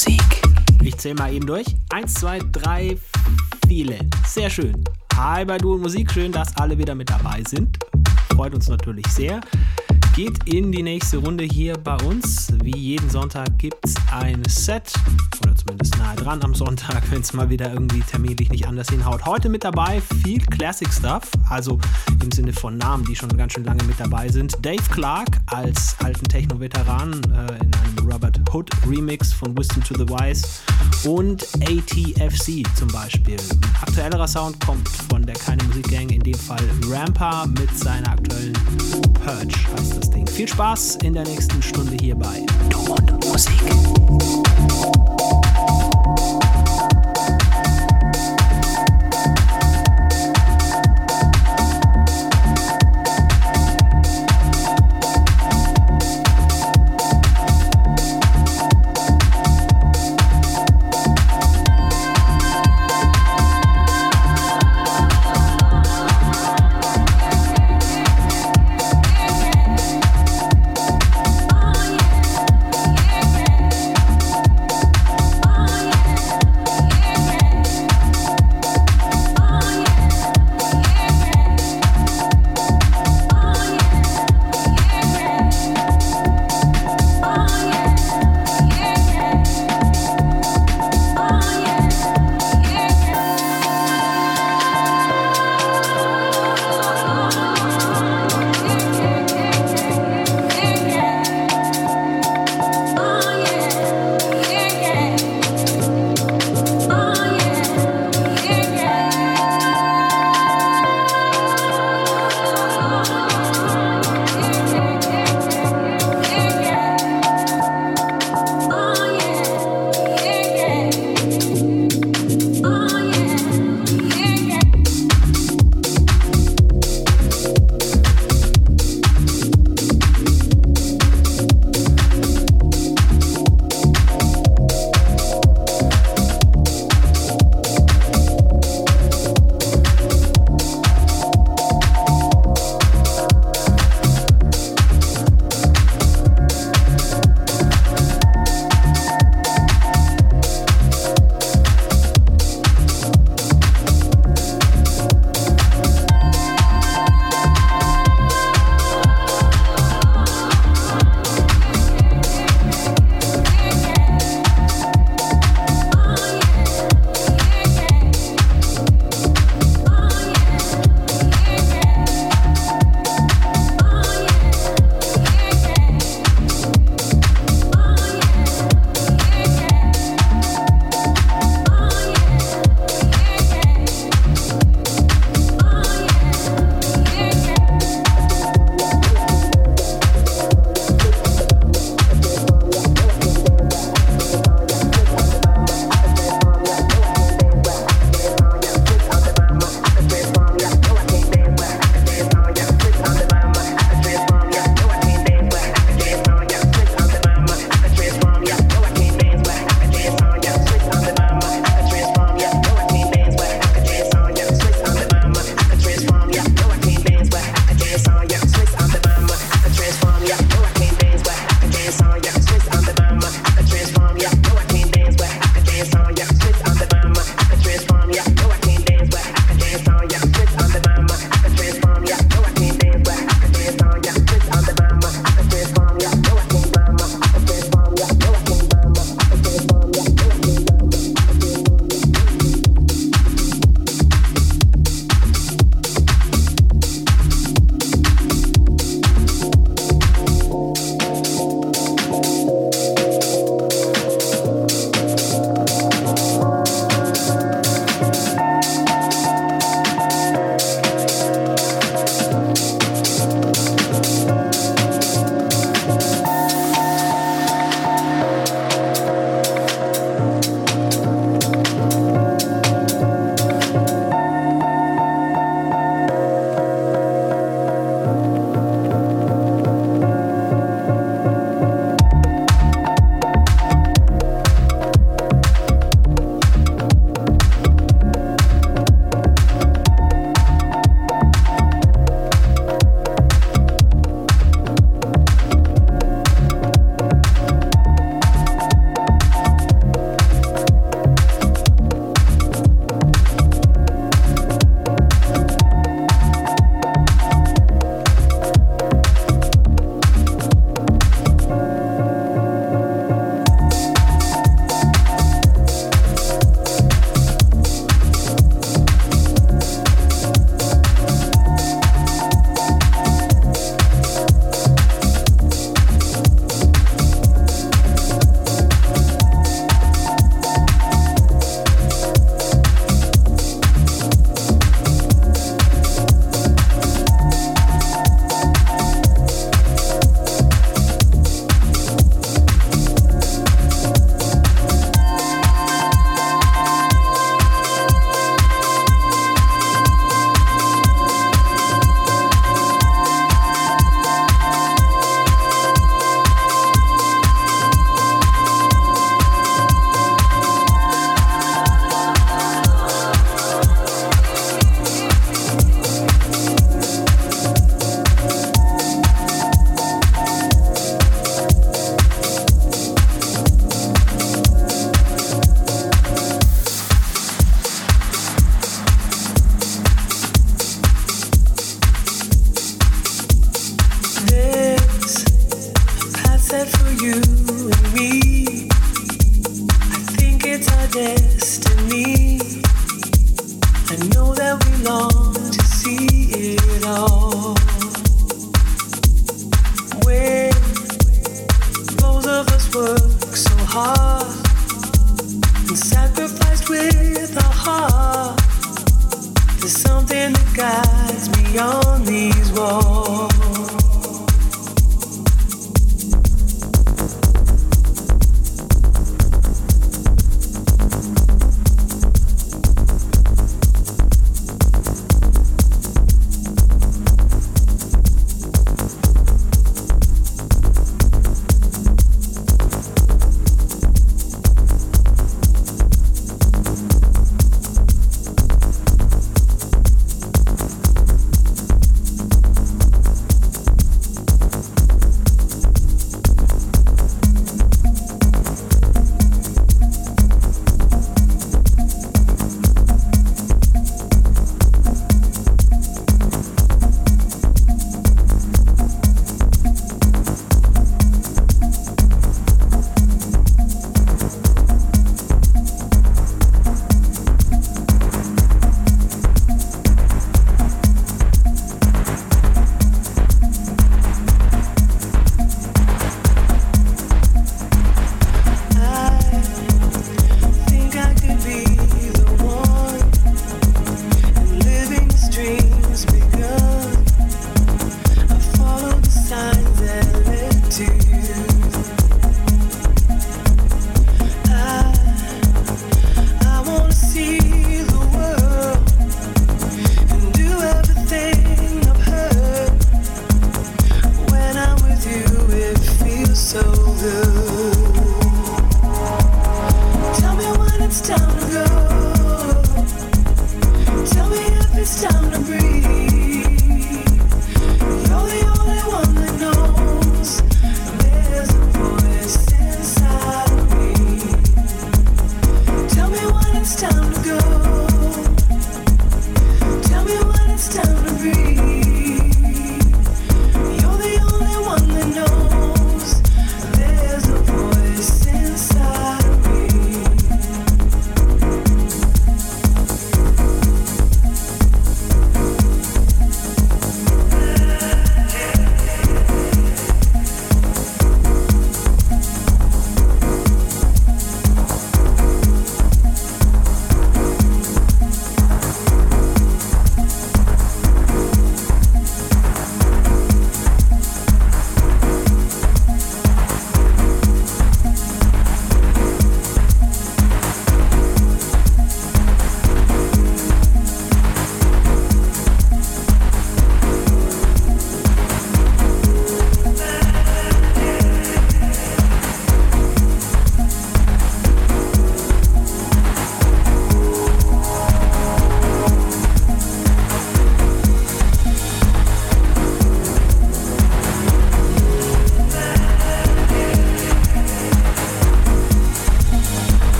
Musik. Ich zähle mal eben durch. Eins, zwei, drei, viele. Sehr schön. Hi bei Du und Musik. Schön, dass alle wieder mit dabei sind. Freut uns natürlich sehr geht in die nächste Runde hier bei uns. Wie jeden Sonntag gibt es ein Set, oder zumindest nahe dran am Sonntag, wenn es mal wieder irgendwie terminlich nicht anders hinhaut. Heute mit dabei viel Classic Stuff, also im Sinne von Namen, die schon ganz schön lange mit dabei sind. Dave Clark als alten Techno-Veteran äh, in einem Robert Hood Remix von Wisdom to the Wise und ATFC zum Beispiel. Aktuellerer Sound kommt von der Keine Musik Gang, in dem Fall Rampa mit seiner aktuellen Purge heißt das Ding. Viel Spaß in der nächsten Stunde hier bei Ton und Musik.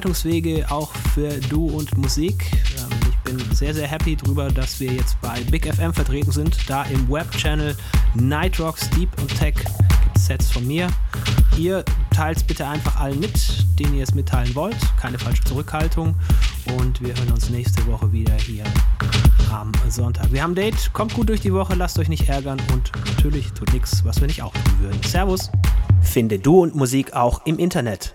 Verbreitungswege auch für Du und Musik. Ähm, ich bin sehr, sehr happy darüber, dass wir jetzt bei Big FM vertreten sind. Da im Webchannel Nightrocks Deep und Tech gibt es Sets von mir. Ihr teilt es bitte einfach allen mit, denen ihr es mitteilen wollt. Keine falsche Zurückhaltung. Und wir hören uns nächste Woche wieder hier am Sonntag. Wir haben ein Date. Kommt gut durch die Woche, lasst euch nicht ärgern und natürlich tut nichts, was wir nicht auch tun würden. Servus. Finde Du und Musik auch im Internet.